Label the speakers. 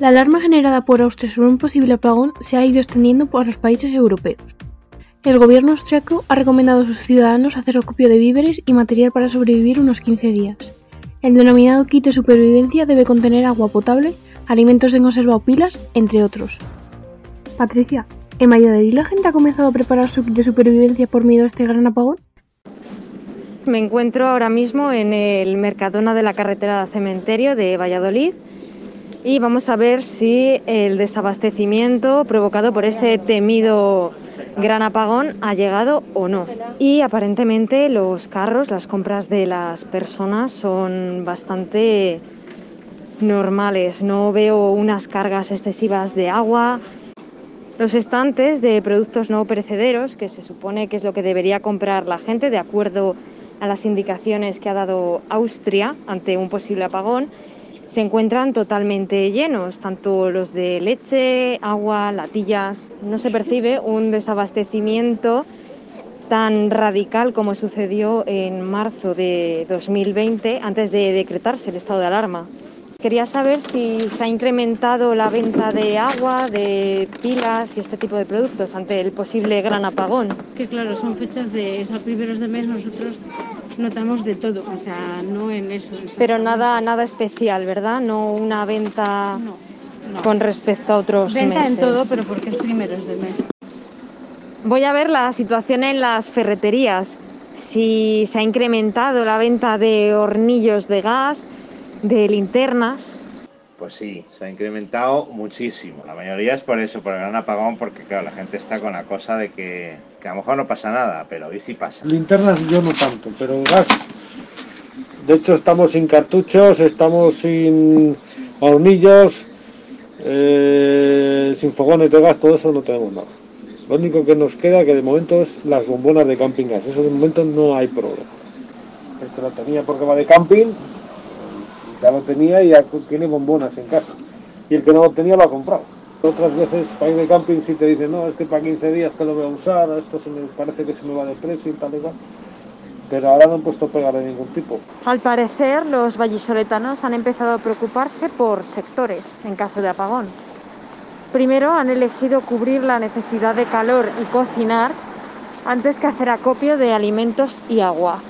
Speaker 1: La alarma generada por Austria sobre un posible apagón se ha ido extendiendo por los países europeos. El gobierno austriaco ha recomendado a sus ciudadanos hacer acopio de víveres y material para sobrevivir unos 15 días. El denominado kit de supervivencia debe contener agua potable, alimentos en conserva o pilas, entre otros. Patricia, ¿en Valladolid la gente ha comenzado a preparar su kit de supervivencia por miedo a este gran apagón?
Speaker 2: Me encuentro ahora mismo en el Mercadona de la carretera de Cementerio de Valladolid y vamos a ver si el desabastecimiento provocado por ese temido gran apagón ha llegado o no. Y aparentemente los carros, las compras de las personas son bastante normales. No veo unas cargas excesivas de agua. Los estantes de productos no perecederos, que se supone que es lo que debería comprar la gente de acuerdo a las indicaciones que ha dado Austria ante un posible apagón, se encuentran totalmente llenos, tanto los de leche, agua, latillas. No se percibe un desabastecimiento tan radical como sucedió en marzo de 2020, antes de decretarse el estado de alarma. Quería saber si se ha incrementado la venta de agua, de pilas y este tipo de productos ante el posible gran apagón.
Speaker 3: Que claro, son fechas de esos primeros de mes, nosotros notamos de todo, o sea, no en eso.
Speaker 2: Pero nada, nada especial, ¿verdad? No una venta con respecto a otros
Speaker 3: venta
Speaker 2: meses.
Speaker 3: en todo, pero porque es primeros de mes.
Speaker 2: Voy a ver la situación en las ferreterías, si se ha incrementado la venta de hornillos de gas, de linternas.
Speaker 4: Pues sí, se ha incrementado muchísimo. La mayoría es por eso, por el gran apagón, porque claro, la gente está con la cosa de que, que a lo mejor no pasa nada, pero hoy sí pasa.
Speaker 5: Linternas yo no tanto, pero gas. De hecho estamos sin cartuchos, estamos sin hornillos, eh, sin fogones de gas, todo eso no tenemos nada. Lo único que nos queda que de momento es las bombonas de camping gas. Eso de momento no hay problema. Este lo tenía porque va de camping, ya lo tenía y ya tiene bombonas en casa. Y el que no lo tenía lo ha comprado. Otras veces para ir de camping si te dicen, no, es que para 15 días que lo voy a usar, esto se me parece que se me va de precio y tal y tal. Pero ahora no han puesto pegar de ningún tipo.
Speaker 2: Al parecer, los vallisoletanos han empezado a preocuparse por sectores en caso de apagón. Primero han elegido cubrir la necesidad de calor y cocinar antes que hacer acopio de alimentos y agua.